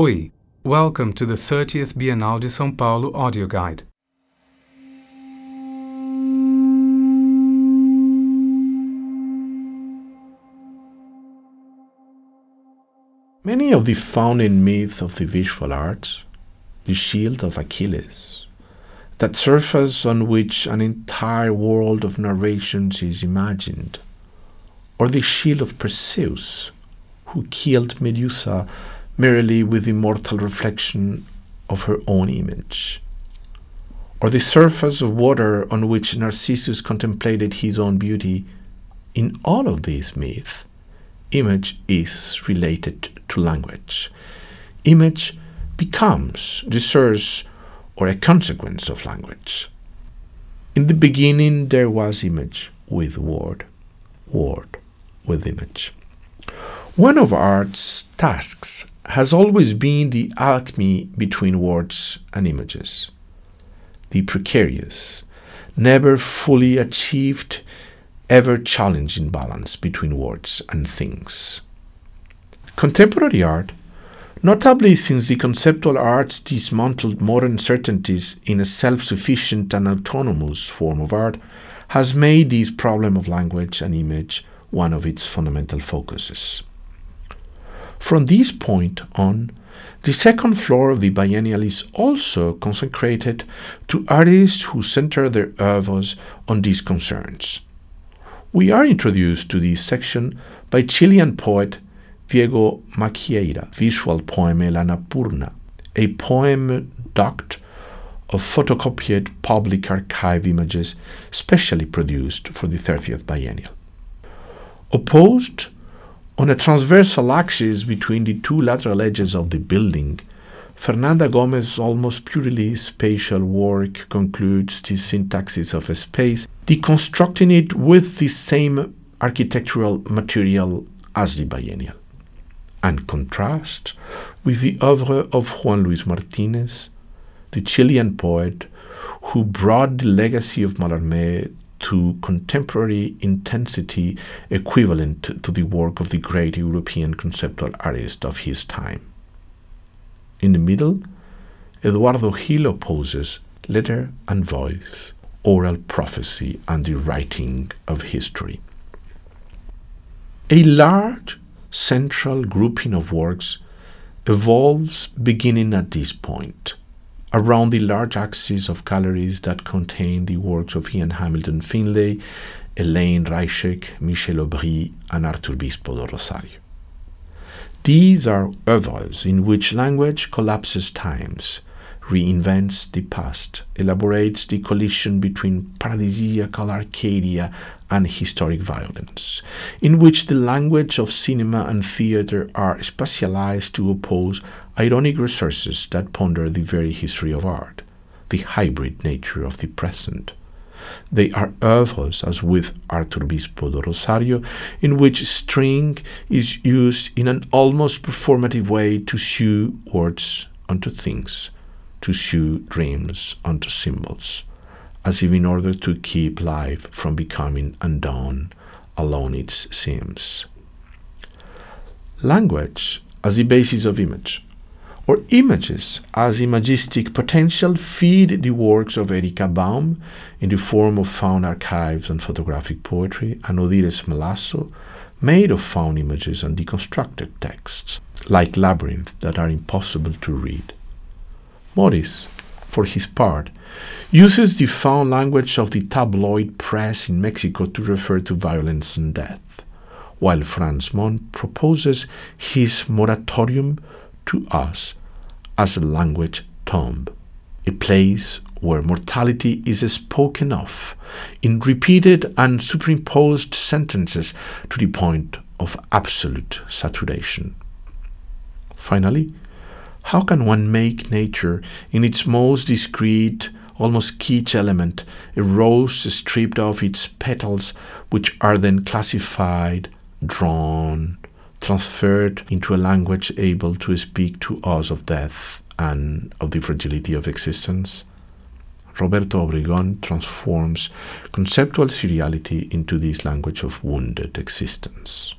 Oi, welcome to the 30th Bienal de São Paulo audio guide. Many of the founding myths of the visual arts, the shield of Achilles, that surface on which an entire world of narrations is imagined, or the shield of Perseus, who killed Medusa merely with the mortal reflection of her own image, or the surface of water on which Narcissus contemplated his own beauty, in all of these myths, image is related to language. Image becomes the source or a consequence of language. In the beginning, there was image with word, word with image. One of art's tasks has always been the alchemy between words and images. The precarious, never fully achieved, ever challenging balance between words and things. Contemporary art, notably since the conceptual arts dismantled modern certainties in a self sufficient and autonomous form of art, has made this problem of language and image one of its fundamental focuses. From this point on, the second floor of the biennial is also consecrated to artists who center their oeuvres on these concerns. We are introduced to this section by Chilean poet Diego Maquieira, visual poem El Annapurna, a poem docked of photocopied public archive images specially produced for the 30th biennial. Opposed on a transversal axis between the two lateral edges of the building, Fernanda Gomes's almost purely spatial work concludes the syntaxis of a space, deconstructing it with the same architectural material as the biennial, and contrast with the oeuvre of Juan Luis Martinez, the Chilean poet who brought the legacy of Mallarmé to contemporary intensity equivalent to the work of the great European conceptual artist of his time. In the middle, Eduardo Gil opposes letter and voice, oral prophecy, and the writing of history. A large central grouping of works evolves beginning at this point around the large axis of galleries that contain the works of Ian Hamilton Finlay, Elaine Reichek, Michel Aubry, and Artur Bispo do Rosario. These are oeuvres in which language collapses times, reinvents the past, elaborates the collision between paradisiacal Arcadia and historic violence, in which the language of cinema and theater are specialized to oppose ironic resources that ponder the very history of art, the hybrid nature of the present. They are oeuvres, as with Artur Bispo do Rosario, in which string is used in an almost performative way to sew words onto things to sew dreams onto symbols, as if in order to keep life from becoming undone along its seams. Language as the basis of image, or images as imagistic potential feed the works of Erica Baum in the form of found archives and photographic poetry, and Odires Mlászho, made of found images and deconstructed texts, like Labyrinth, that are impossible to read. Moris, for his part, uses the foul language of the tabloid press in Mexico to refer to violence and death, while Franz Mon proposes his moratorium to us as a language tomb, a place where mortality is spoken of in repeated and superimposed sentences to the point of absolute saturation. Finally, how can one make nature, in its most discreet, almost kitsch element, a rose stripped of its petals, which are then classified, drawn, transferred into a language able to speak to us of death and of the fragility of existence? Roberto Obregon transforms conceptual seriality into this language of wounded existence.